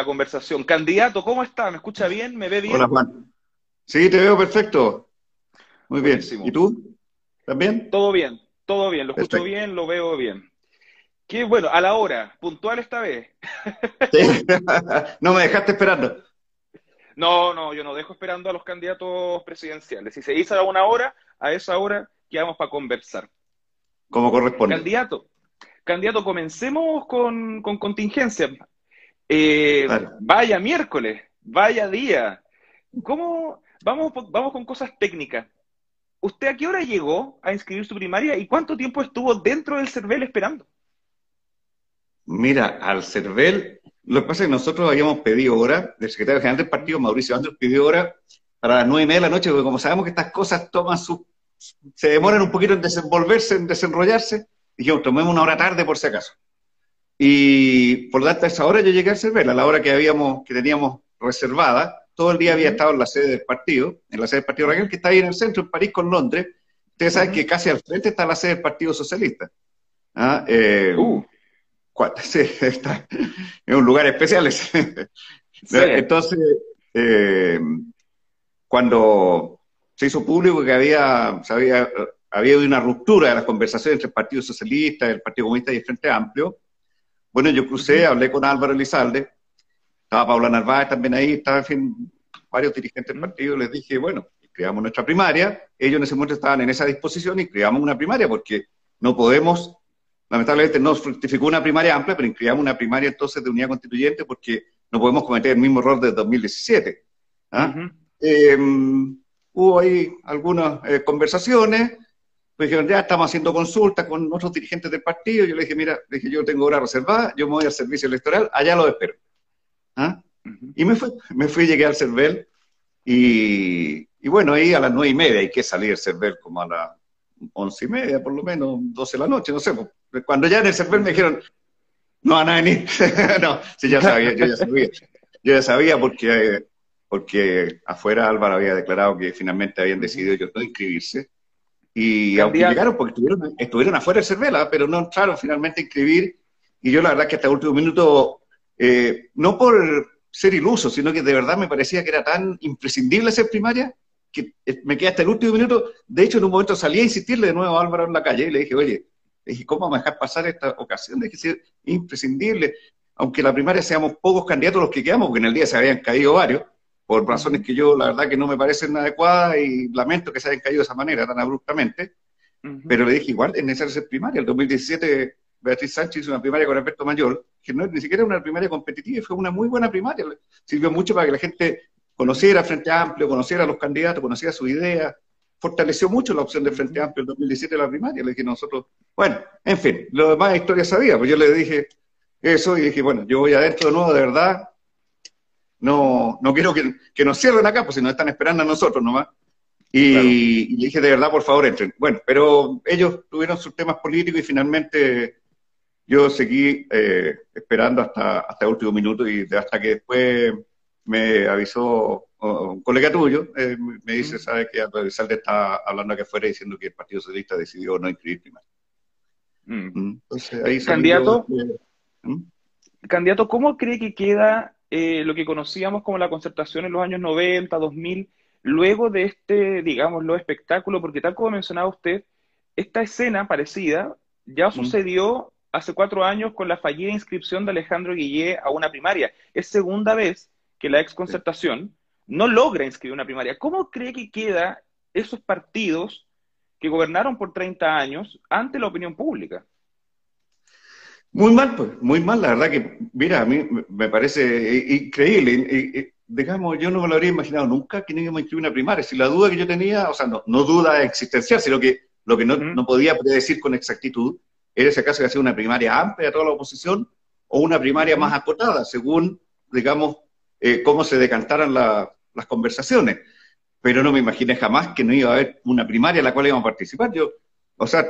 la conversación. Candidato, ¿cómo está? ¿Me escucha bien? ¿Me ve bien? Hola, Juan. Sí, te veo perfecto. Muy bien. ¿Y tú? ¿También? Todo bien, todo bien. Lo escucho bien, lo veo bien. Qué bueno, a la hora, puntual esta vez. no me dejaste esperando. No, no, yo no dejo esperando a los candidatos presidenciales. Si se dice a una hora, a esa hora quedamos para conversar. Como corresponde. Candidato, candidato, comencemos con, contingencia. Eh, vaya miércoles, vaya día. ¿Cómo? Vamos, vamos con cosas técnicas. ¿Usted a qué hora llegó a inscribir su primaria y cuánto tiempo estuvo dentro del CERVEL esperando? Mira, al CERVEL, lo que pasa es que nosotros habíamos pedido hora, el secretario general del partido, Mauricio Andrés, pidió hora para las nueve y media de la noche, porque como sabemos que estas cosas toman su, se demoran un poquito en desenvolverse, en desenrollarse, dijimos, tomemos una hora tarde por si acaso. Y por lo tanto, a esa hora yo llegué al CERVEL, a la hora que habíamos, que teníamos reservada, todo el día había estado en la sede del partido, en la sede del Partido Raquel, que está ahí en el centro, en París con Londres. Ustedes saben que casi al frente está la sede del Partido Socialista. ¿Ah? Eh, uh. Sí, está en un lugar especial. Entonces, eh, cuando se hizo público que había, había, había una ruptura de las conversaciones entre el Partido Socialista, el Partido Comunista y el Frente Amplio, bueno, yo crucé, hablé con Álvaro Elizalde, estaba Paula Narváez también ahí, estaba, en fin, varios dirigentes del partido, les dije, bueno, creamos nuestra primaria, ellos en ese momento estaban en esa disposición y creamos una primaria, porque no podemos lamentablemente no fructificó una primaria amplia, pero inscribamos una primaria entonces de unidad constituyente porque no podemos cometer el mismo error de 2017. ¿ah? Em, hubo ahí algunas eh, conversaciones, pues dijeron, ya estamos haciendo consultas con otros dirigentes del partido, yo le dije, mira, dije, yo tengo hora reservada, yo me voy al servicio electoral, allá lo espero. ¿ah? Y me fui, me fui, llegué al CERVEL, y, y, bueno, ahí a las nueve y media hay que salir del CERVEL como a las once y media, por lo menos, doce de la noche, no sé, pues, cuando ya en el CERVEL me dijeron, no van a venir. no, sí, ya sabía, yo ya sabía. Yo ya sabía porque, porque afuera Álvaro había declarado que finalmente habían decidido ellos no inscribirse. Y aunque llegaron, porque estuvieron, estuvieron afuera del CERVEL, ¿ah? pero no entraron finalmente a inscribir. Y yo la verdad que hasta el último minuto, eh, no por ser iluso, sino que de verdad me parecía que era tan imprescindible ser primaria, que eh, me quedé hasta el último minuto. De hecho, en un momento salí a insistirle de nuevo a Álvaro en la calle y le dije, oye, dije, ¿cómo vamos a dejar pasar esta ocasión? Dije, es imprescindible, aunque la primaria seamos pocos candidatos los que quedamos, porque en el día se habían caído varios, por razones que yo la verdad que no me parecen adecuadas y lamento que se hayan caído de esa manera tan abruptamente, pero le dije, igual es necesario ser primaria. El 2017 Beatriz Sánchez hizo una primaria con Alberto Mayor, que no ni siquiera era una primaria competitiva, y fue una muy buena primaria. Sirvió mucho para que la gente conociera Frente Amplio, conociera a los candidatos, conociera su idea, fortaleció mucho la opción de Frente Amplio en 2017 de la primaria. Le dije nosotros, bueno, en fin, lo demás historia sabía, pues yo le dije eso y dije, bueno, yo voy adentro de nuevo, de verdad. No, no quiero que, que nos cierren acá, pues si nos están esperando a nosotros nomás. Y, le dije, de verdad, por favor, entren. Bueno, pero ellos tuvieron sus temas políticos y finalmente yo seguí eh, esperando hasta, hasta el último minuto y hasta que después me avisó un colega tuyo, eh, me dice, sabe que Salde está hablando aquí afuera diciendo que el Partido Socialista decidió no inscribir primaria. Mm. Entonces, ahí candidato, ¿Mm? candidato, ¿cómo cree que queda eh, lo que conocíamos como la concertación en los años 90, 2000, luego de este, digámoslo, espectáculo? Porque tal como mencionaba usted, esta escena parecida ya ¿Mm? sucedió hace cuatro años con la fallida inscripción de Alejandro Guillé a una primaria. Es segunda vez que la ex concertación no logra inscribir una primaria. ¿Cómo cree que queda esos partidos que gobernaron por 30 años ante la opinión pública? Muy mal, pues, muy mal. La verdad que, mira, a mí me parece increíble. digamos, yo no me lo habría imaginado nunca que no íbamos a inscribir una primaria. Si la duda que yo tenía, o sea, no, duda existencial, sino que lo que no, podía predecir con exactitud era si acaso que hacía una primaria amplia de toda la oposición o una primaria más acotada, según, digamos, eh, cómo se decantaran la, las conversaciones, pero no me imaginé jamás que no iba a haber una primaria en la cual íbamos a participar. Yo, o sea,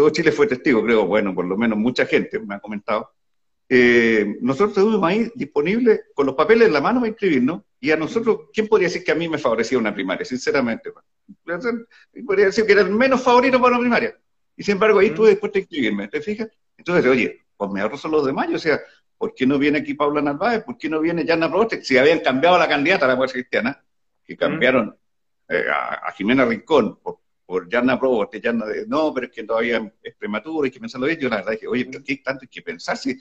todo Chile fue testigo, creo, bueno, por lo menos mucha gente me ha comentado. Eh, nosotros estuvimos ahí disponibles con los papeles en la mano para inscribirnos, y a nosotros, ¿quién podría decir que a mí me favorecía una primaria? Sinceramente, podría decir que era el menos favorito para una primaria. Y sin embargo, ahí estuve dispuesto a inscribirme, ¿te fijas? Entonces, oye, pues me ahorro solo los de mayo, o sea, ¿por qué no viene aquí Paula Narváez? ¿Por qué no viene Yana Proste? Si habían cambiado la candidata a la mujer cristiana, que cambiaron eh, a, Jimena Rincón por, por Yana Proste, Yana de, no, pero es que todavía es prematuro, hay que pensarlo bien. Yo la verdad dije, oye, pero ¿qué tanto hay que pensar? Si, o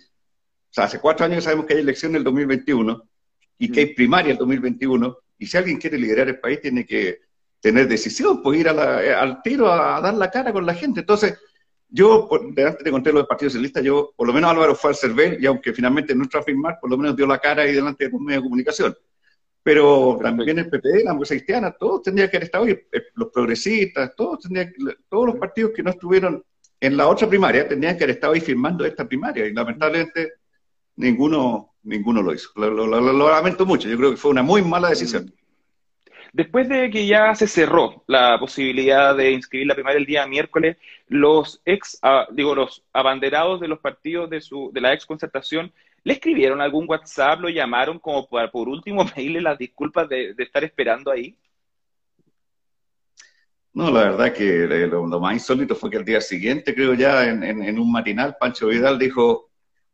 sea, hace cuatro años sabemos que hay elección en el 2021 y que hay primaria el 2021, y si alguien quiere liderar el país tiene que tener decisión, pues ir al tiro a, dar la cara con la gente. Entonces, yo, delante de conté lo del Partido Socialista, yo, por lo menos Álvaro fue al CERVEL, y aunque finalmente no entró a firmar, por lo menos dio la cara ahí delante de los medios de comunicación. Pero también el PP, la Mujer Cristiana, todos tendrían que haber estado ahí, eh, los progresistas, todos, tendrían, todos los partidos que no estuvieron en la otra primaria tendrían que haber estado ahí firmando esta primaria, y lamentablemente ninguno, ninguno lo hizo. Lo, lo lamento mucho, yo creo que fue una muy mala decisión. Después de que ya se cerró la posibilidad de inscribir la primaria el día miércoles, los ex, ah, digo, los abanderados de los partidos de, su, de la ex concertación, ¿le escribieron algún WhatsApp, lo llamaron como para por último pedirle las disculpas de, estar esperando ahí? No, la verdad que lo, más insólito fue que el día siguiente, creo ya, en un matinal, Pancho Vidal dijo,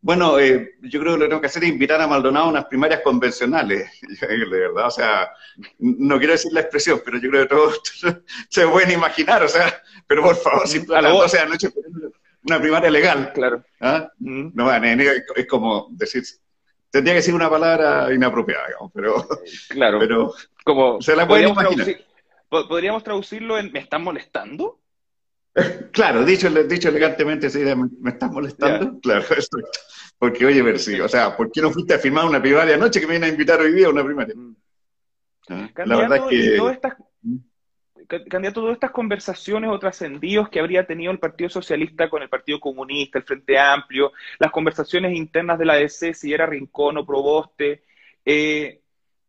bueno, eh, yo creo que lo que tengo que hacer es invitar a Maldonado a unas primarias convencionales, de verdad, o sea, no quiero decir la expresión, pero yo creo que todos se pueden imaginar, o sea, pero por favor, si a las 12 de la noche una primaria legal. Claro. ¿ah? Mm. No, es como decir, tendría que ser una palabra inapropiada, digamos, pero, claro. pero como se la pueden imaginar. ¿Podríamos traducirlo en ¿me están molestando? Claro, dicho, dicho elegantemente, sí, me, estás molestando. Claro, eso. Porque, oye, ver, sí, o sea, ¿por qué no fuiste a firmar una primaria anoche que me viene a invitar hoy día a una primaria? Mm. Ah, la verdad que... Todas estas, ¿Mm? Candidato, todas estas conversaciones o trascendidos que habría tenido el Partido Socialista con el Partido Comunista, el Frente Amplio, las conversaciones internas de la DC, si era Rincón o Proboste, eh,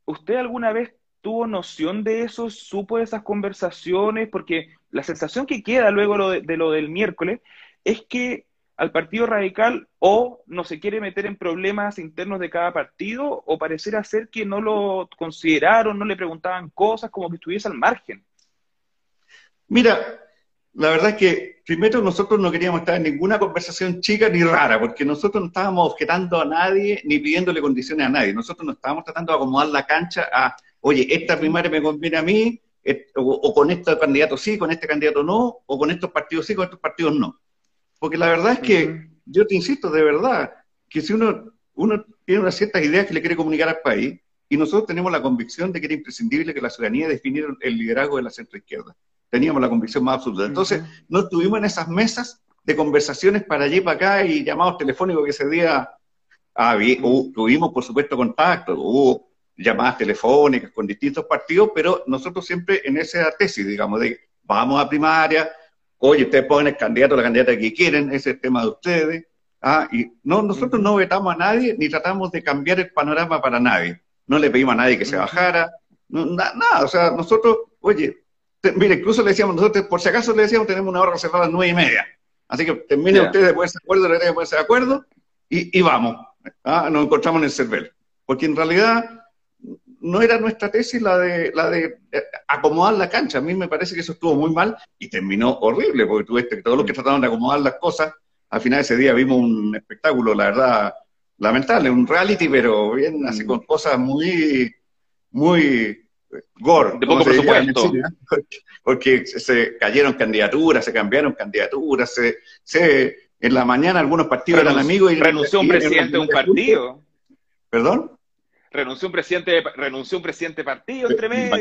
¿usted alguna vez tuvo noción de eso? ¿Supo de esas conversaciones? Porque la sensación que queda luego de, lo del miércoles es que al Partido Radical o no se quiere meter en problemas internos de cada partido o pareciera ser que no lo consideraron, no le preguntaban cosas, como que estuviese al margen. Mira, la verdad es que primero nosotros no queríamos estar en ninguna conversación chica ni rara, porque nosotros no estábamos objetando a nadie ni pidiéndole condiciones a nadie. Nosotros no estábamos tratando de acomodar la cancha a, oye, esta primaria me conviene a mí, o, con este candidato sí, con este candidato no, o con estos partidos sí, con estos partidos no. Porque la verdad es que, yo te insisto, de verdad, que si uno, uno tiene unas ciertas ideas que le quiere comunicar al país, y nosotros tenemos la convicción de que era imprescindible que la ciudadanía definiera el liderazgo de la centroizquierda. Teníamos la convicción más absoluta. Entonces, no estuvimos en esas mesas de conversaciones para allí y para acá y llamados telefónicos que ese día tuvimos, por supuesto, contacto, hubo llamadas telefónicas con distintos partidos, pero nosotros siempre en esa tesis, digamos, de vamos a primaria, oye, ustedes ponen el candidato o la candidata que quieren, ese es el tema de ustedes. Ah, y no, nosotros no vetamos a nadie ni tratamos de cambiar el panorama para nadie. No le pedimos a nadie que se bajara, nada, o sea, nosotros, oye, mire, incluso le decíamos, nosotros por si acaso le decíamos, tenemos una hora reservada a las nueve y media. Así que terminen ustedes de ponerse de acuerdo, de ponerse de acuerdo, y, y vamos. Ah, nos encontramos en el CERVEL. Porque en realidad no era nuestra tesis la de, la de eh, acomodar la cancha. A mí me parece que eso estuvo muy mal y terminó horrible, porque tú que todos los que trataron de acomodar las cosas, al final de ese día vimos un espectáculo, la verdad, lamentable, un reality, pero bien así con cosas muy, muy gore. De poco presupuesto. Porque se cayeron candidaturas, se cambiaron candidaturas, se, se en la mañana algunos partidos eran amigos y renunció un presidente de un partido. ¿Perdón? renunció un presidente, renunció un presidente partido entre medio.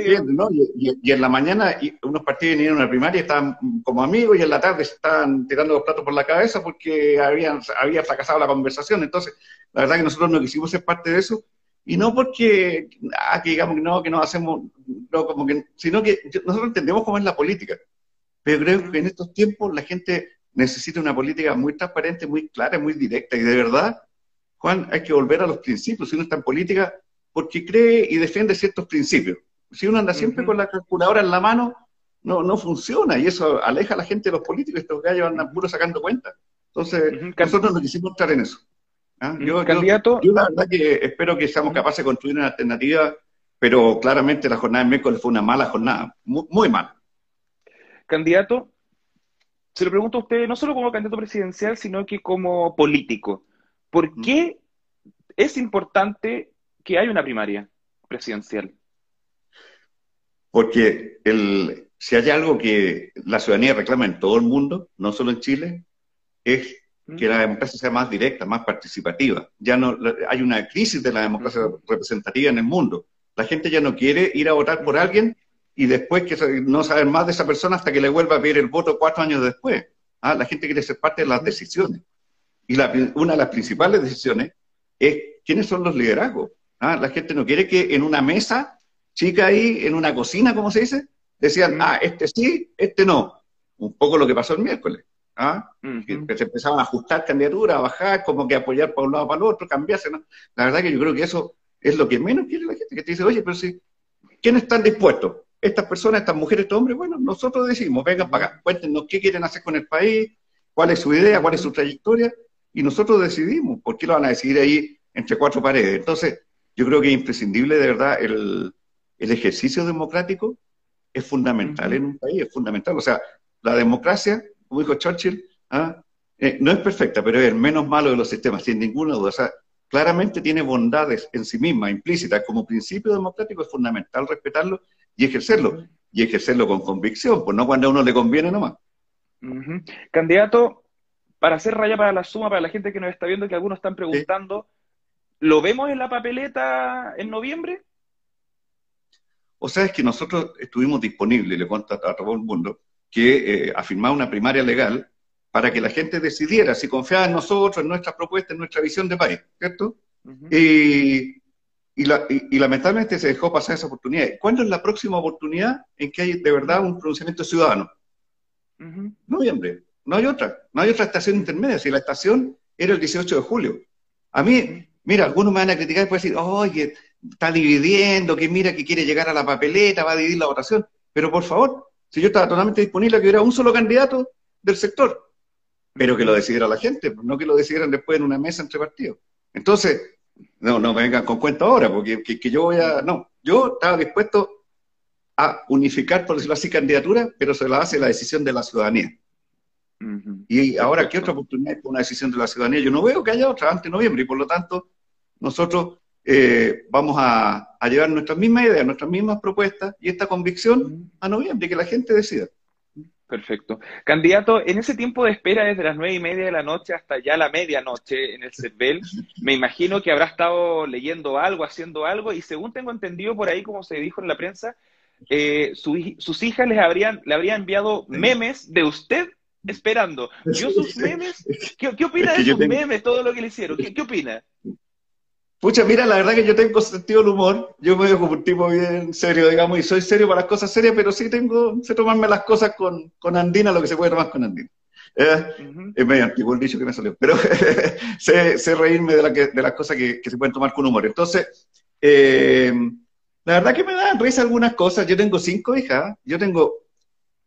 Y, en la mañana unos partidos vinieron a la primaria, estaban como amigos, y en la tarde estaban tirando los platos por la cabeza porque habían, había fracasado la conversación. Entonces, la verdad que nosotros no quisimos ser parte de eso, y no porque, ah, que digamos que no, que no hacemos, no, como que, sino que nosotros entendemos cómo es la política. Pero creo que en estos tiempos la gente necesita una política muy transparente, muy clara, muy directa, y de verdad, Juan, hay que volver a los principios. Si uno está en política, porque cree y defiende ciertos principios. Si uno anda siempre con la calculadora en la mano, no, no funciona y eso aleja a la gente de los políticos, estos gallos andan puro sacando cuentas. Entonces, nosotros no quisimos entrar en eso. ¿Ah? Yo, Candidato... yo, la verdad que espero que seamos capaces de construir una alternativa, pero claramente la jornada de miércoles fue una mala jornada, muy, muy mala. Candidato, se lo pregunto a usted no solo como candidato presidencial, sino que como político. ¿Por qué es importante que haya una primaria presidencial? Porque el, si hay algo que la ciudadanía reclama en todo el mundo, no solo en Chile, es que la democracia sea más directa, más participativa. Ya no hay una crisis de la democracia representativa en el mundo. La gente ya no quiere ir a votar por alguien y después que no saber más de esa persona hasta que le vuelva a pedir el voto cuatro años después. ¿Ah? La gente quiere ser parte de las decisiones. Y una de las principales decisiones es quiénes son los liderazgos. ¿Ah? La gente no quiere que en una mesa chica ahí, en una cocina, como se dice, decían, ah, este sí, este no. Un poco lo que pasó el miércoles. ¿Ah? que, se empezaban a ajustar candidaturas, a bajar, como que apoyar para un lado para el otro, cambiarse. ¿no? La verdad que yo creo que eso es lo que menos quiere la gente, que te dice, oye, pero si, ¿quiénes están dispuestos? Estas personas, estas mujeres, estos hombres, bueno, nosotros decimos, vengan para acá, cuéntenos qué quieren hacer con el país, cuál es su idea, cuál es su trayectoria, y nosotros decidimos, ¿por qué lo van a decidir ahí entre cuatro paredes? Entonces, yo creo que es imprescindible, de verdad, el, el ejercicio democrático es fundamental en un país, es fundamental. O sea, la democracia como dijo Churchill, ¿ah? eh, no es perfecta, pero es el menos malo de los sistemas, sin ninguna duda. O sea, claramente tiene bondades en sí misma, implícitas. Como principio democrático es fundamental respetarlo y ejercerlo. Y ejercerlo con convicción, pues no cuando a uno le conviene nomás. Candidato, para hacer raya para la suma, para la gente que nos está viendo, que algunos están preguntando, ¿lo vemos en la papeleta en noviembre? O sea, es que nosotros estuvimos disponibles, le cuento a todo el mundo, que eh, afirmar una primaria legal para que la gente decidiera si confiaba en nosotros, en nuestras propuestas, en nuestra visión de país, ¿cierto? y, y, lamentablemente se dejó pasar esa oportunidad. ¿Cuándo es la próxima oportunidad en que hay de verdad un pronunciamiento ciudadano? Noviembre. No hay otra. No hay otra estación intermedia. Si la estación era el 18 de julio. A mí, mira, algunos me van a criticar y pueden decir, oye, está dividiendo, que mira que quiere llegar a la papeleta, va a dividir la votación. Pero por favor, si yo estaba totalmente disponible a que hubiera un solo candidato del sector, pero que lo decidiera la gente, no que lo decidieran después en una mesa entre partidos. Entonces, no, no me vengan con cuenta ahora, porque que, yo voy a. No, yo estaba dispuesto a unificar, por decirlo así, candidaturas, pero se la hace la decisión de la ciudadanía. Y ahora, ¿qué otra oportunidad con una decisión de la ciudadanía? Yo no veo que haya otra antes de noviembre, y por lo tanto, nosotros eh, vamos a, llevar nuestras mismas ideas, nuestras mismas propuestas y esta convicción a noviembre, que la gente decida. Perfecto. Candidato, en ese tiempo de espera desde las nueve y media de la noche hasta ya la medianoche en el CERVEL, me imagino que habrá estado leyendo algo, haciendo algo, y según tengo entendido por ahí, como se dijo en la prensa, eh, sus hijas les habrían, le habrían enviado memes de usted esperando. ¿Yo sus memes? ¿Qué, opina de sus memes, todo lo que le hicieron? ¿Qué, qué opina? Pucha, mira, la verdad que yo tengo sentido del humor. Yo me como un tipo bien serio, digamos, y soy serio para las cosas serias, pero sí tengo, sé tomarme las cosas con, con andina, lo que se puede tomar con andina. Eh, es medio antiguo el dicho que me salió, pero sé, reírme de, la de las cosas que, se pueden tomar con humor. Entonces, eh, la verdad que me dan risa algunas cosas. Yo tengo cinco hijas, yo tengo,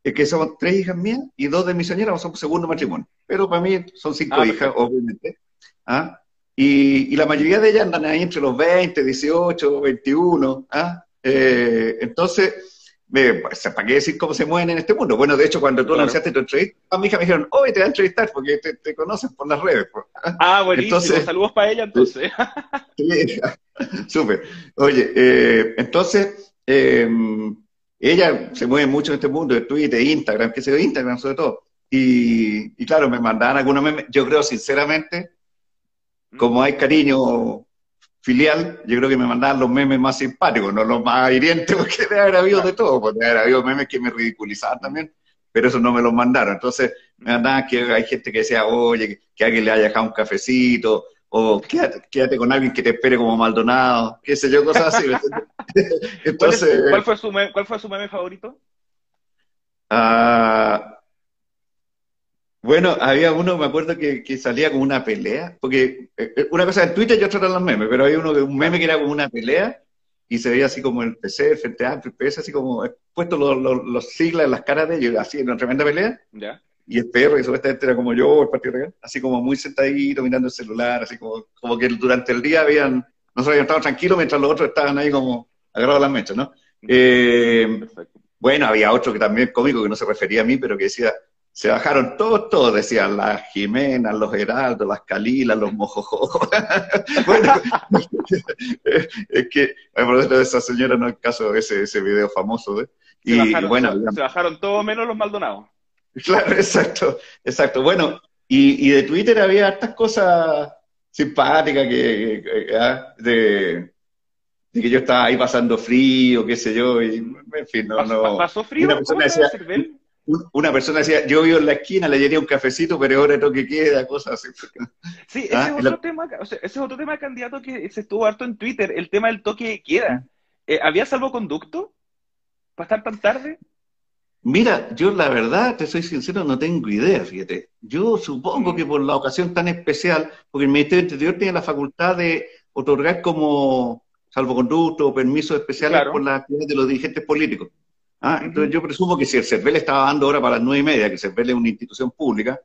eh, que son tres hijas mías y dos de mis señoras, son segundo matrimonio. Pero para mí son cinco ah, hijas, obviamente. ¿Ah? Y, la mayoría de ellas andan ahí entre los 20, 18, 21. ¿ah? Eh, entonces, pues, ¿para qué decir cómo se mueven en este mundo? Bueno, de hecho, cuando tú anunciaste tu entrevista, a mi hija me dijeron, hoy te voy a entrevistar porque te, te conocen por las redes. Pues". Ah, buenísimo. Entonces, Saludos para ella entonces. súper. Oye, eh, entonces, em, ella se mueve mucho en este mundo de Twitter, Instagram, que se ve Instagram sobre todo. Y, y claro, me mandaban algunos memes. Yo creo, sinceramente, como hay cariño filial, yo creo que me mandaban los memes más simpáticos, no los más hirientes, porque debe haber habido de todo, porque debe haber habido memes que me ridiculizaban también, pero eso no me los mandaron. Entonces, me mandaban que hay gente que decía, oye, que alguien le haya dejado un cafecito, o quédate, con alguien que te espere como Maldonado, qué sé yo, cosas así. Entonces, ¿Cuál, fue su meme, ¿Cuál fue su meme favorito? Ah, bueno, había uno, me acuerdo que, salía como una pelea, porque eh, eh, una cosa en Twitter y otra eran los memes, pero había uno, un meme que era como una pelea y se veía así como el PC, el Frente Amplio, el PS, así como puesto los, los, siglas en las caras de ellos, así en una tremenda pelea. Y el perro, que supuestamente era como yo, el Partido Real, así como muy sentadito, mirando el celular, así como, como que durante el día habían, nosotros habíamos estado tranquilos mientras los otros estaban ahí como agarrados a las mechas, ¿no? Eh, bueno, había otro que también cómico que no se refería a mí, pero que decía, se bajaron todos, todos, decían las Jimenas, los Heraldos, las Calilas, los Mojojos. bueno, es que, por de esa señora no el caso de ese, ese video famoso. ¿eh? Y, bajaron, bueno, se, bajaron todos menos los Maldonados. Claro, exacto, exacto. Bueno, y, y de Twitter había estas cosas simpáticas que, ah, de, de, que yo estaba ahí pasando frío, qué sé yo, y en fin, no... no ¿Pasó frío? Una persona decía, una persona decía, yo vivo en la esquina, le llenaría un cafecito, pero ahora que queda, cosas así. Sí, ese, ¿Ah? es otro tema, ese es otro tema candidato que se estuvo harto en Twitter, el tema del toque de queda. Eh, ¿Había salvoconducto para estar tan tarde? Mira, yo la verdad, te soy sincero, no tengo idea, fíjate. Yo supongo que por la ocasión tan especial, porque el Ministerio del Interior tiene la facultad de otorgar como salvoconducto o permisos especiales por las actividades de los dirigentes políticos. Ah, entonces yo presumo que si el CERVEL estaba dando ahora para las nueve y media, que el CERVEL es una institución pública,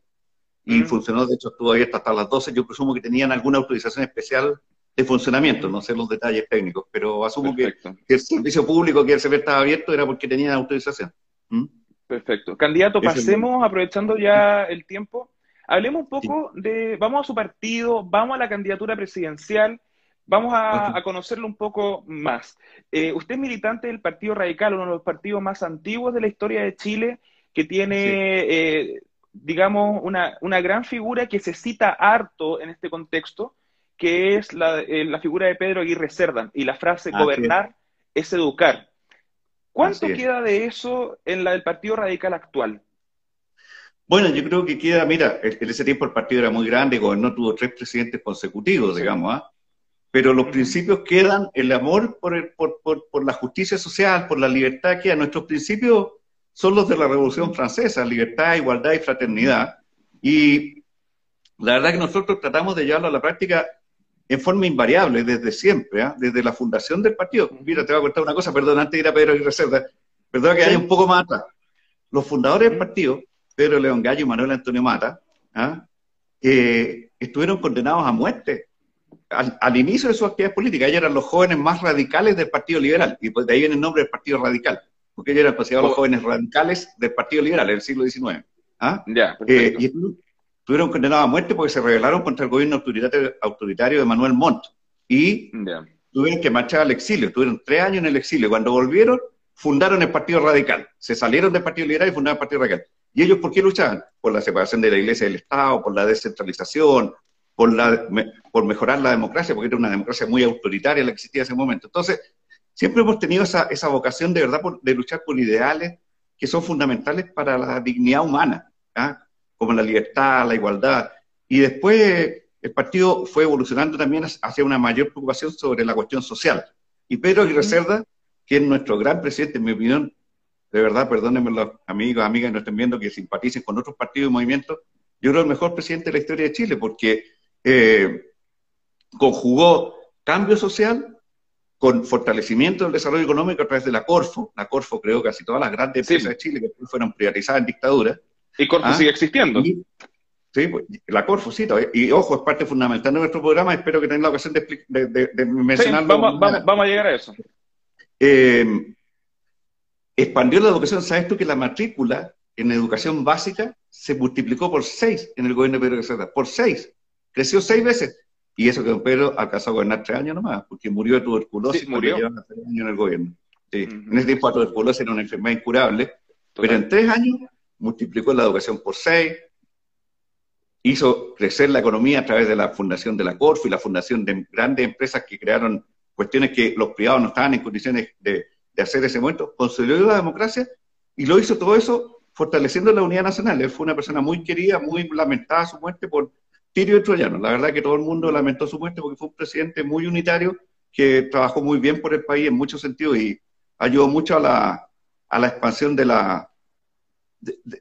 y funcionó, de hecho, estuvo abierto hasta las 12, yo presumo que tenían alguna autorización especial de funcionamiento, no sé los detalles técnicos, pero asumo que, el servicio público que el CERVEL estaba abierto era porque tenían autorización. ¿Mm? Perfecto. Candidato, pasemos, aprovechando ya el tiempo, hablemos un poco de, vamos a su partido, vamos a la candidatura presidencial, Vamos a, conocerlo un poco más. Eh, usted es militante del Partido Radical, uno de los partidos más antiguos de la historia de Chile, que tiene, eh, digamos, una, una, gran figura que se cita harto en este contexto, que es la, eh, la figura de Pedro Aguirre Cerda y la frase gobernar es. educar. ¿Cuánto queda de eso en la del Partido Radical actual? Bueno, yo creo que queda, mira, en ese tiempo el partido era muy grande, gobernó, tuvo tres presidentes consecutivos, digamos, ¿ah? Pero los principios quedan, el amor por, el, por, por, por, la justicia social, por la libertad queda. Nuestros principios son los de la Revolución Francesa, libertad, igualdad y fraternidad. Y la verdad que nosotros tratamos de llevarlo a la práctica en forma invariable desde siempre, ¿ah? desde la fundación del partido. Mira, te voy a contar una cosa, perdón, antes de ir a Pedro y Reserva, perdón que haya un poco más atrás. Los fundadores del partido, Pedro León Gallo y Manuel Antonio Mata, ¿ah? eh, estuvieron condenados a muerte al, inicio de su actividad política, ellos eran los jóvenes más radicales del Partido Liberal, y pues de ahí viene el nombre del Partido Radical, porque ellos eran considerados los oh. jóvenes radicales del Partido Liberal en el siglo XIX. ¿ah? Eh, y estuvieron condenados a muerte porque se rebelaron contra el gobierno autoritario, de Manuel Montt, y tuvieron que marchar al exilio, estuvieron tres años en el exilio, cuando volvieron, fundaron el Partido Radical, se salieron del Partido Liberal y fundaron el Partido Radical. ¿Y ellos por qué luchaban? Por la separación de la Iglesia del Estado, por la descentralización, por, la, por mejorar la democracia, porque era una democracia muy autoritaria la que existía en ese momento. Entonces, siempre hemos tenido esa, esa vocación de verdad de luchar por ideales que son fundamentales para la dignidad humana, ¿ah? como la libertad, la igualdad. Y después el partido fue evolucionando también hacia una mayor preocupación sobre la cuestión social. Y Pedro Aguirre Cerda, que es nuestro gran presidente, en mi opinión, de verdad, perdónenme los amigos, amigas que nos estén viendo que simpaticen con otros partidos y movimientos, yo creo el mejor presidente de la historia de Chile, porque eh, conjugó cambio social con fortalecimiento del desarrollo económico a través de la Corfo. La Corfo creó casi todas las grandes empresas de Chile que fueron privatizadas en dictadura. Y Corfo ¿Ah? sigue existiendo. sí, pues, la Corfo, sí, Y ojo, es parte fundamental de nuestro programa. Espero que tengan la ocasión de, mencionarlo. vamos, a llegar a eso. Eh, expandió la educación. ¿Sabes tú que la matrícula en educación básica se multiplicó por seis en el gobierno de Pedro Casada? Por seis creció seis veces. Y eso que don Pedro alcanzó a gobernar tres años nomás, porque murió de tuberculosis murió. años en el gobierno. En ese tiempo la tuberculosis era una enfermedad incurable, pero en tres años multiplicó la educación por seis, hizo crecer la economía a través de la fundación de la Corfo y la fundación de grandes empresas que crearon cuestiones que los privados no estaban en condiciones de, de hacer ese momento, consolidó la democracia y lo hizo todo eso fortaleciendo la unidad nacional. Él fue una persona muy querida, muy lamentada su muerte por Tirio de Troyano. La verdad que todo el mundo lamentó su muerte porque fue un presidente muy unitario que trabajó muy bien por el país en muchos sentidos y ayudó mucho a la, a la expansión de la,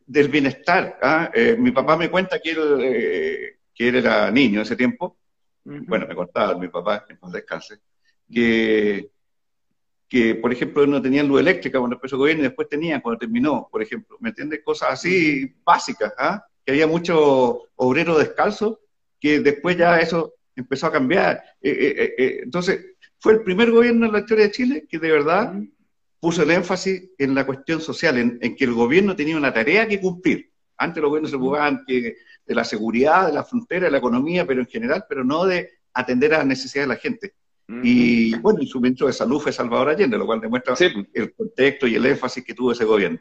del bienestar. ¿ah? Eh, mi papá me cuenta que él, eh, que él era niño en ese tiempo, bueno, me contaba mi papá, en paz descanse, que, que, por ejemplo, no tenían luz eléctrica cuando empezó el gobierno y después tenían cuando terminó, por ejemplo, ¿me entiendes? Cosas así básicas, ¿ah? que había muchos obreros descalzos que después ya eso empezó a cambiar. Eh, eh, eh, entonces, fue el primer gobierno en la historia de Chile que de verdad puso el énfasis en la cuestión social, en, que el gobierno tenía una tarea que cumplir. Antes los gobiernos se ocupaban de la seguridad, de la frontera, de la economía, pero en general, pero no de atender a las necesidades de la gente. Y bueno, y su ministro de Salud fue Salvador Allende, lo cual demuestra el contexto y el énfasis que tuvo ese gobierno.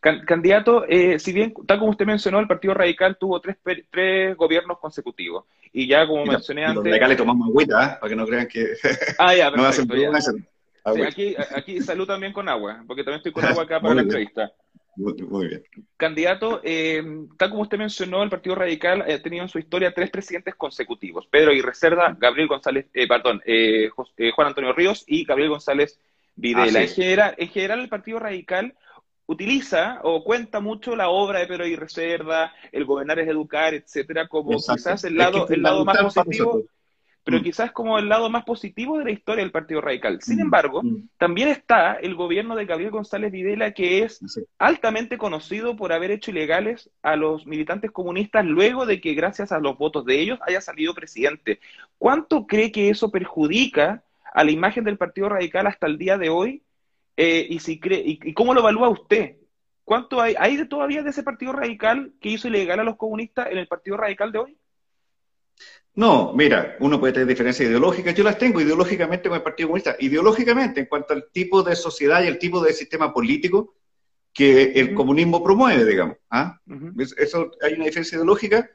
Candidato, eh, si bien, tal como usted mencionó, el Partido Radical tuvo tres, tres gobiernos consecutivos. Y ya, como mencioné antes. Los radicales tomamos agüita, ¿eh? para que no crean que. Ah, ya, perfecto. no aquí, aquí salud también con agua, porque también estoy con agua acá para la entrevista. Muy, bien. Candidato, eh, tal como usted mencionó, el Partido Radical ha tenido en su historia tres presidentes consecutivos: Pedro y Cerda, Gabriel González, eh, perdón, eh, Juan Antonio Ríos y Gabriel González Videla. En, general, en general, el Partido Radical utiliza o cuenta mucho la obra de Pedro y Cerda, el gobernar es educar, etcétera, como quizás el lado, el lado más positivo pero mm. quizás como el lado más positivo de la historia del Partido Radical. Sin mm. embargo, mm. también está el gobierno de Gabriel González Videla, que es altamente conocido por haber hecho ilegales a los militantes comunistas luego de que, gracias a los votos de ellos, haya salido presidente. ¿Cuánto cree que eso perjudica a la imagen del Partido Radical hasta el día de hoy? Eh, y, si cree, y, cómo lo evalúa usted? ¿Cuánto hay, hay todavía de ese Partido Radical que hizo ilegal a los comunistas en el Partido Radical de hoy? No, mira, uno puede tener diferencias ideológicas, yo las tengo ideológicamente con el Partido Comunista, ideológicamente en cuanto al tipo de sociedad y el tipo de sistema político que el comunismo promueve, digamos. ¿ah? Eso hay una diferencia ideológica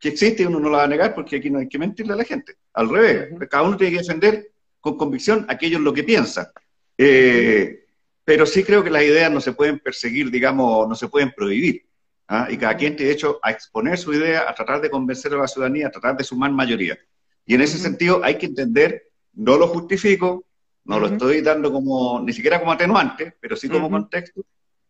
que existe y uno no la va a negar porque aquí no hay que mentirle a la gente. Al revés, cada uno tiene que defender con convicción aquello en lo que piensa. Eh, pero sí creo que las ideas no se pueden perseguir, digamos, no se pueden prohibir. ¿ah? y cada quien tiene derecho a exponer su idea, a tratar de convencer a la ciudadanía, a tratar de sumar mayoría. Y en ese sentido hay que entender, no lo justifico, no lo estoy dando como, ni siquiera como atenuante, pero sí como contexto,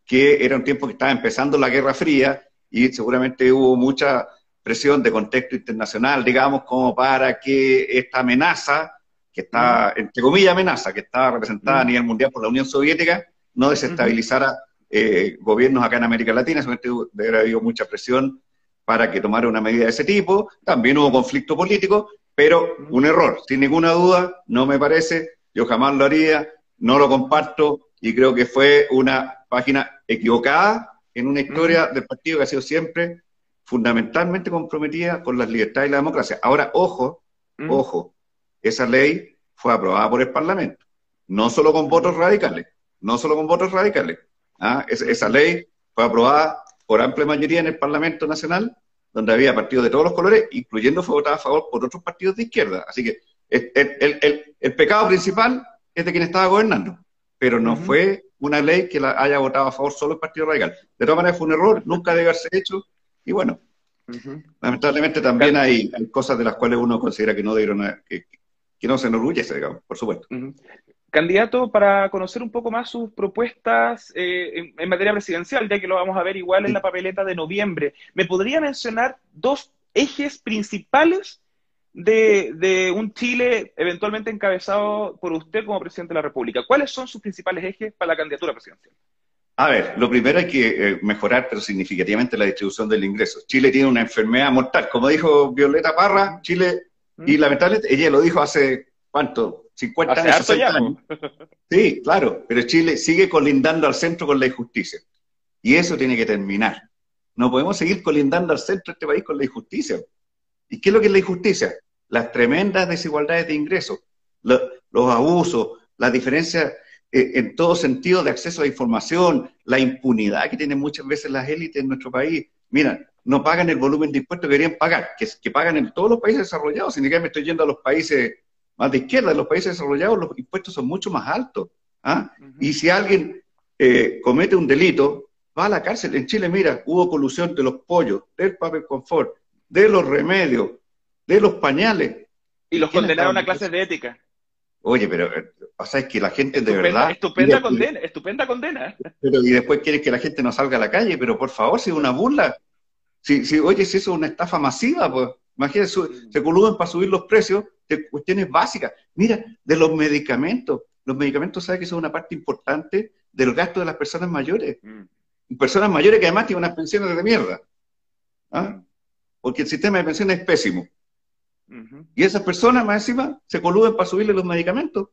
que era un tiempo que estaba empezando la Guerra Fría y seguramente hubo mucha presión de contexto internacional, digamos, como para que esta amenaza, que está, entre comillas amenaza, que está representada a nivel mundial por la Unión Soviética, no desestabilizara eh, gobiernos acá en América Latina, seguramente debe haber habido mucha presión para que tomara una medida de ese tipo, también hubo conflicto político, pero un error, sin ninguna duda, no me parece, yo jamás lo haría, no lo comparto y creo que fue una página equivocada en una historia del partido que ha sido siempre fundamentalmente comprometida con las libertades y la democracia. Ahora, ojo, ojo, esa ley fue aprobada por el Parlamento, no solo con votos radicales, no solo con votos radicales, ¿ah? esa ley fue aprobada por amplia mayoría en el Parlamento Nacional, donde había partidos de todos los colores, incluyendo fue votada a favor por otros partidos de izquierda. Así que el, pecado principal es de quien estaba gobernando, pero no fue una ley que la haya votado a favor solo el Partido Radical. De todas maneras fue un error, nunca debe haberse hecho, y bueno, lamentablemente también hay, cosas de las cuales uno considera que no debieron, que, que no se enorgullece, digamos, por supuesto. Candidato, para conocer un poco más sus propuestas eh, en, materia presidencial, ya que lo vamos a ver igual en la papeleta de noviembre, ¿me podría mencionar dos ejes principales de, un Chile eventualmente encabezado por usted como presidente de la República? ¿Cuáles son sus principales ejes para la candidatura presidencial? A ver, lo primero hay que eh, mejorar, pero significativamente, la distribución del ingreso. Chile tiene una enfermedad mortal. Como dijo Violeta Parra, Chile, y mm. lamentablemente, ella lo dijo hace, ¿cuánto? 50 años, Sí, claro, pero Chile sigue colindando al centro con la injusticia. Y eso tiene que terminar. No podemos seguir colindando al centro de este país con la injusticia. ¿Y qué es lo que es la injusticia? Las tremendas desigualdades de ingresos, los abusos, las diferencias eh, en todo sentido de acceso a la información, la impunidad que tienen muchas veces las élites en nuestro país. Mira, no pagan el volumen de impuestos que deberían pagar, que, que pagan en todos los países desarrollados, sin que me estoy yendo a los países más de izquierda, en los países desarrollados los impuestos son mucho más altos. ¿ah? Y si alguien eh, comete un delito, va a la cárcel. En Chile, mira, hubo colusión de los pollos, del papel confort, de los remedios, de los pañales. Y los condenaron a clases de ética. Oye, pero eh, pasa es que la gente de verdad... Estupenda condena, estupenda condena. Pero y después quieren que la gente no salga a la calle, pero por favor, si es una burla. Si, si, oye, si eso es una estafa masiva, pues imagínense, se coluden para subir los precios de cuestiones básicas. Mira, de los medicamentos. Los medicamentos, ¿sabes que son una parte importante del gasto de las personas mayores? Mm. Personas mayores que además tienen unas pensiones de mierda. ¿ah? Mm. Porque el sistema de pensiones es pésimo. Y esas personas, más encima, se coluden para subirle los medicamentos.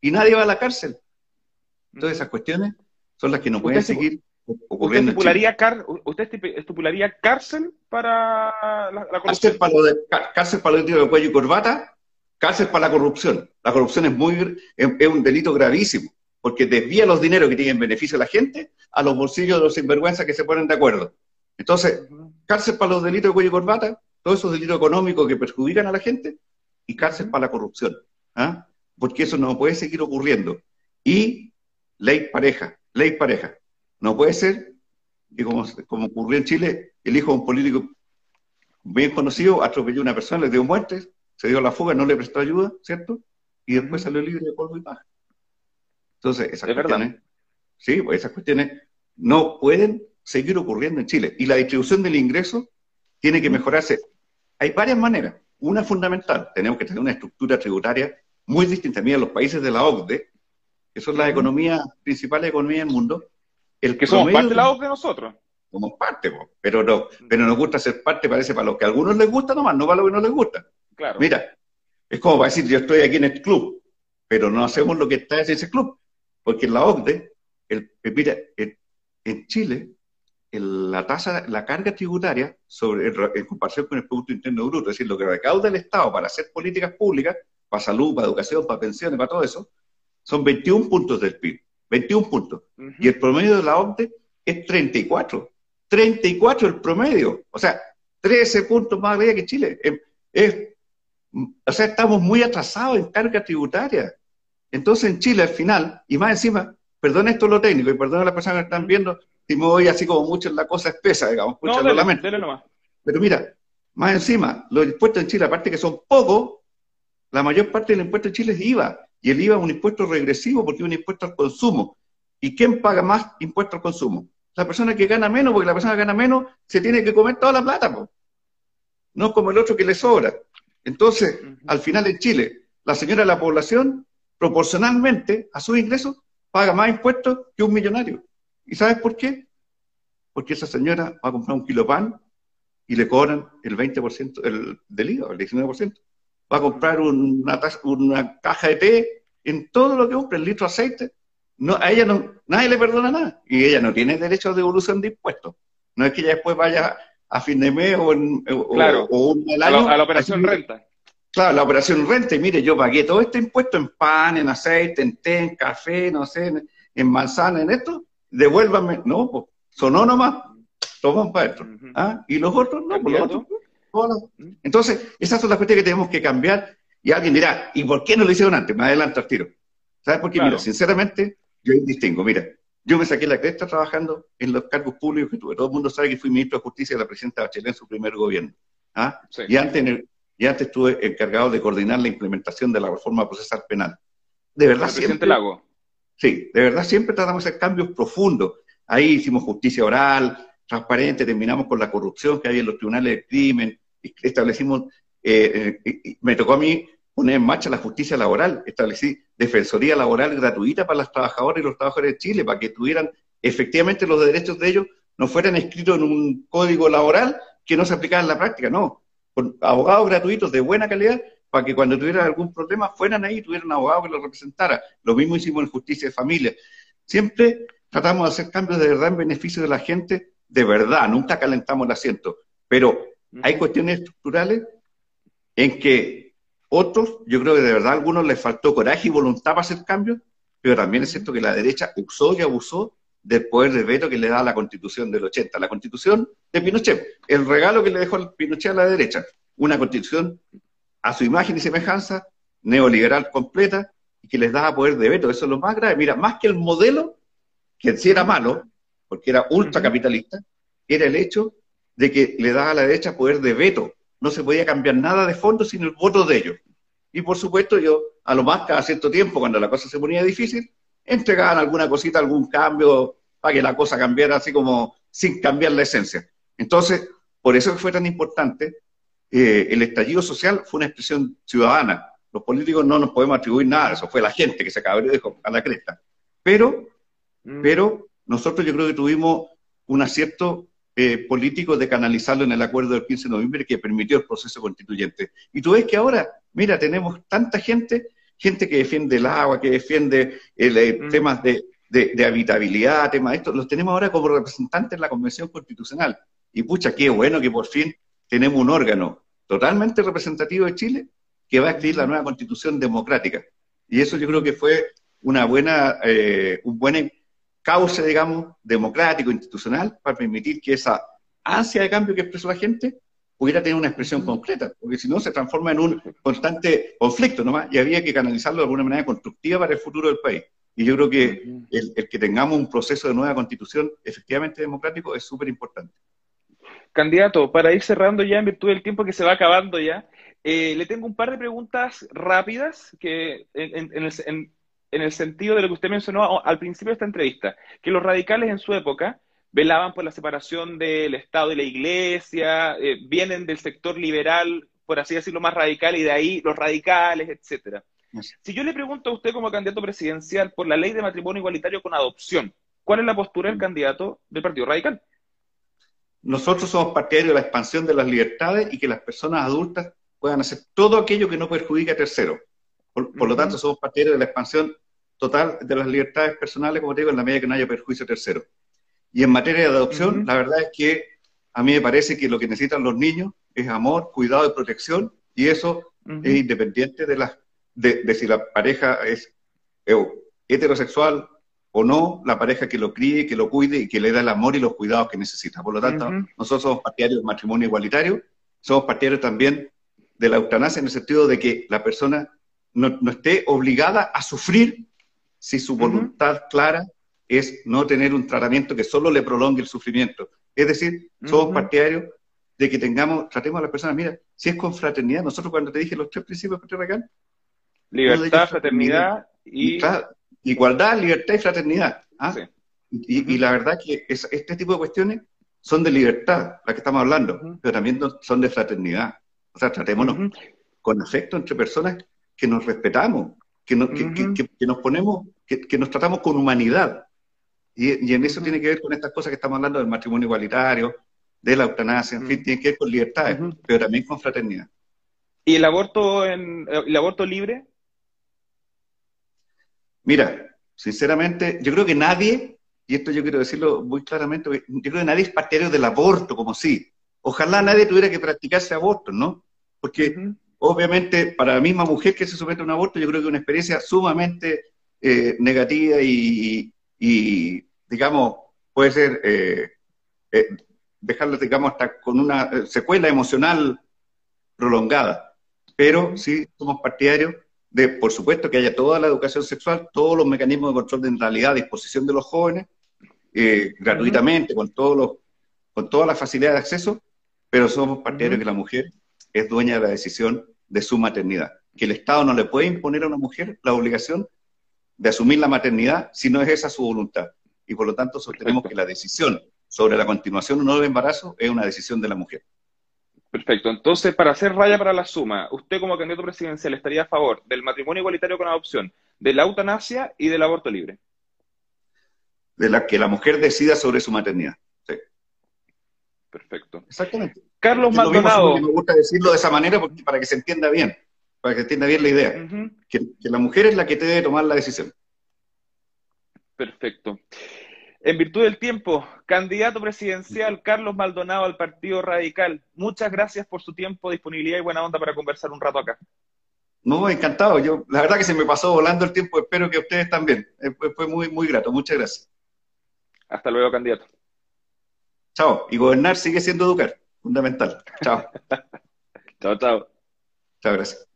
Y nadie va a la cárcel. Todas esas cuestiones son las que no pueden seguir ¿Usted estipularía, ¿Usted estipularía cárcel para la, corrupción? Cárcel para, lo de, cárcel para de cuello y corbata, cárcel para la corrupción. La corrupción es, muy, es, un delito gravísimo, porque desvía los dineros que tienen beneficio a la gente a los bolsillos de los sinvergüenzas que se ponen de acuerdo. Entonces, cárcel para los delitos de cuello y corbata, todos esos delitos económicos que perjudican a la gente, y cárcel para la corrupción. ¿ah? Porque eso no puede seguir ocurriendo. Y ley pareja, ley pareja. No puede ser que como, como ocurrió en Chile, el hijo de un político bien conocido atropelló a una persona, le dio muerte, se dio la fuga, no le prestó ayuda, ¿cierto? Y después salió libre de polvo y paja. Entonces, esas cuestiones, sí, pues esas cuestiones no pueden seguir ocurriendo en Chile. Y la distribución del ingreso tiene que mejorarse. Hay varias maneras. Una fundamental, tenemos que tener una estructura tributaria muy distinta. Mira, los países de la OCDE, que son las economías, principales economías del mundo, el que somos parte de la OCDE nosotros. Somos parte, pero no, pero nos gusta ser parte, parece para los que a algunos les gusta nomás, no para los que no les gusta. Claro. Mira, es como para decir, yo estoy aquí en este club, pero no hacemos lo que está en ese club. Porque en la OCDE, el, mira, en Chile, la tasa, la carga tributaria sobre, en comparación con el Producto Interno Bruto, es decir, lo que recauda el Estado para hacer políticas públicas, para salud, para educación, para pensiones, para todo eso, son 21 puntos del PIB. 21 puntos. Y el promedio de la OCDE es 34. 34 el promedio. O sea, 13 puntos más arriba que Chile. Es, o sea, estamos muy atrasados en carga tributaria. Entonces, en Chile, al final, y más encima, perdón esto lo técnico, y perdón a las personas que están viendo, si me voy así como mucho en la cosa espesa, digamos, no, dele, la Pero mira, más encima, los impuestos en Chile, aparte que son pocos, la mayor parte del impuesto en Chile es IVA. Y el IVA es un impuesto regresivo porque es un impuesto al consumo. ¿Y quién paga más impuesto al consumo? La persona que gana menos, porque la persona que gana menos se tiene que comer toda la plata, no como el otro que le sobra. Entonces, al final en Chile, la señora de la población, proporcionalmente a sus ingresos, paga más impuestos que un millonario. ¿Y sabes por qué? Porque esa señora va a comprar un kilo de pan y le cobran el 20% del, del IVA, el 19%. Va a comprar una, una caja de té, en todo lo que compra, el litro de aceite, no, a ella no, nadie le perdona nada. Y ella no tiene derecho a devolución de impuestos. No es que ella después vaya a fin de mes o, en, claro, un año. A, la operación renta. Claro, la operación renta. Y mire, yo pagué todo este impuesto en pan, en aceite, en té, en café, no sé, en manzana, en esto devuélvame, no, pues, sonó nomás, toman para esto. ¿Ah? Y los otros, no, por pues, los otros. Entonces, esas son las cuestiones que tenemos que cambiar. Y alguien dirá, ¿y por qué no lo hicieron antes? Me adelanto al tiro. ¿Sabes por qué? Mira, sinceramente, yo distingo. Mira, yo me saqué la cresta trabajando en los cargos públicos que tuve. Todo el mundo sabe que fui ministro de Justicia de la presidenta Bachelet en su primer gobierno. ¿Ah? Y, antes y antes estuve encargado de coordinar la implementación de la reforma procesal penal. De verdad, siempre, Lago. Sí, de verdad siempre tratamos de hacer cambios profundos. Ahí hicimos justicia oral, transparente, terminamos con la corrupción que había en los tribunales de crimen, establecimos, eh, eh, me tocó a mí poner en marcha la justicia laboral, establecí defensoría laboral gratuita para las trabajadoras y los trabajadores de Chile, para que tuvieran efectivamente los derechos de ellos, no fueran escritos en un código laboral que no se aplicara en la práctica, no, con abogados gratuitos de buena calidad para que cuando tuvieran algún problema fueran ahí y tuvieran un abogado que los representara. Lo mismo hicimos en Justicia de Familia. Siempre tratamos de hacer cambios de verdad en beneficio de la gente, de verdad, nunca calentamos el asiento. Pero hay cuestiones estructurales en que otros, yo creo que de verdad a algunos les faltó coraje y voluntad para hacer cambios, pero también es cierto que la derecha usó y abusó del poder de veto que le da la constitución del 80. La constitución de Pinochet, el regalo que le dejó Pinochet a la derecha, una constitución a su imagen y semejanza, neoliberal completa, y que les daba poder de veto. Eso es lo más grave. Mira, más que el modelo, que sí era malo, porque era ultracapitalista, era el hecho de que le daba a la derecha poder de veto. No se podía cambiar nada de fondo sin el voto de ellos. Y por supuesto, yo, a lo más cada cierto tiempo, cuando la cosa se ponía difícil, entregaban alguna cosita, algún cambio, para que la cosa cambiara así como sin cambiar la esencia. Entonces, por eso fue tan importante eh, el estallido social fue una expresión ciudadana. Los políticos no nos podemos atribuir nada, eso fue la gente que se acabó de a la cresta. Pero, mm. pero nosotros yo creo que tuvimos un acierto eh, político de canalizarlo en el acuerdo del 15 de noviembre que permitió el proceso constituyente. Y tú ves que ahora, mira, tenemos tanta gente, gente que defiende el agua, que defiende el, eh, mm. temas de de, habitabilidad, temas de esto, los tenemos ahora como representantes en la Convención Constitucional. Y pucha, qué bueno que por fin tenemos un órgano totalmente representativo de Chile que va a escribir la nueva constitución democrática. Y eso yo creo que fue una buena, eh, un buen cauce, digamos, democrático, institucional, para permitir que esa ansia de cambio que expresó la gente pudiera tener una expresión concreta, porque si no se transforma en un constante conflicto nomás, y había que canalizarlo de alguna manera constructiva para el futuro del país. Y yo creo que el, que tengamos un proceso de nueva constitución efectivamente democrático es súper importante. Candidato, para ir cerrando ya en virtud del tiempo que se va acabando ya, eh, le tengo un par de preguntas rápidas que en, el, sentido de lo que usted mencionó al principio de esta entrevista, que los radicales en su época velaban por la separación del Estado y la Iglesia, eh, vienen del sector liberal, por así decirlo, más radical, y de ahí los radicales, etcétera. Si yo le pregunto a usted como candidato presidencial por la ley de matrimonio igualitario con adopción, ¿cuál es la postura del candidato del Partido Radical? Nosotros somos partidarios de la expansión de las libertades y que las personas adultas puedan hacer todo aquello que no perjudique a terceros. Por, lo tanto, somos partidarios de la expansión total de las libertades personales, como te digo, en la medida que no haya perjuicio a terceros. Y en materia de adopción, la verdad es que a mí me parece que lo que necesitan los niños es amor, cuidado y protección, y eso es independiente de las de, si la pareja es heterosexual o no, la pareja que lo críe, que lo cuide y que le da el amor y los cuidados que necesita. Por lo tanto, nosotros somos partidarios del matrimonio igualitario, somos partidarios también de la eutanasia en el sentido de que la persona no, esté obligada a sufrir si su voluntad clara es no tener un tratamiento que solo le prolongue el sufrimiento. Es decir, somos partidarios de que tengamos, tratemos a las personas, mira, si es con fraternidad, nosotros cuando te dije los tres principios de Libertad, fraternidad y... Igualdad, libertad y fraternidad. ¿ah? Y, la verdad que este tipo de cuestiones son de libertad, las que estamos hablando, pero también son de fraternidad. O sea, tratémonos con afecto entre personas que nos respetamos, que, que, nos ponemos, que, nos tratamos con humanidad. Y, en eso tiene que ver con estas cosas que estamos hablando del matrimonio igualitario, de la eutanasia, en fin, tiene que ver con libertades, pero también con fraternidad. ¿Y el aborto, en, el aborto libre? Mira, sinceramente, yo creo que nadie, y esto yo quiero decirlo muy claramente, yo creo que nadie es partidario del aborto como sí. Ojalá nadie tuviera que practicarse aborto, ¿no? Porque obviamente para la misma mujer que se somete a un aborto, yo creo que es una experiencia sumamente eh, negativa y, digamos, puede ser eh, eh, dejarla, digamos, hasta con una secuela emocional prolongada. Pero sí somos partidarios de, por supuesto, que haya toda la educación sexual, todos los mecanismos de control de natalidad a disposición de los jóvenes, gratuitamente, con, todos los, con todas las facilidades de acceso, pero somos partidarios de que la mujer es dueña de la decisión de su maternidad. Que el Estado no le puede imponer a una mujer la obligación de asumir la maternidad si no es esa su voluntad. Y por lo tanto sostenemos que la decisión sobre la continuación o no del embarazo es una decisión de la mujer. Perfecto. Entonces, para hacer raya para la suma, usted como candidato presidencial estaría a favor del matrimonio igualitario con adopción, de la eutanasia y del aborto libre. De la que la mujer decida sobre su maternidad. Sí. Perfecto. Exactamente. Carlos Maldonado. Me gusta decirlo de esa manera para que se entienda bien, para que se entienda bien la idea. que, que la mujer es la que debe tomar la decisión. Perfecto. En virtud del tiempo, candidato presidencial Carlos Maldonado al Partido Radical, muchas gracias por su tiempo, disponibilidad y buena onda para conversar un rato acá. No, encantado. Yo, la verdad que se me pasó volando el tiempo, espero que ustedes también. Eh, fue muy, muy grato. Muchas gracias. Hasta luego, candidato. Chao. Y gobernar sigue siendo educar, fundamental. Chao. chao, chao. Chao, gracias.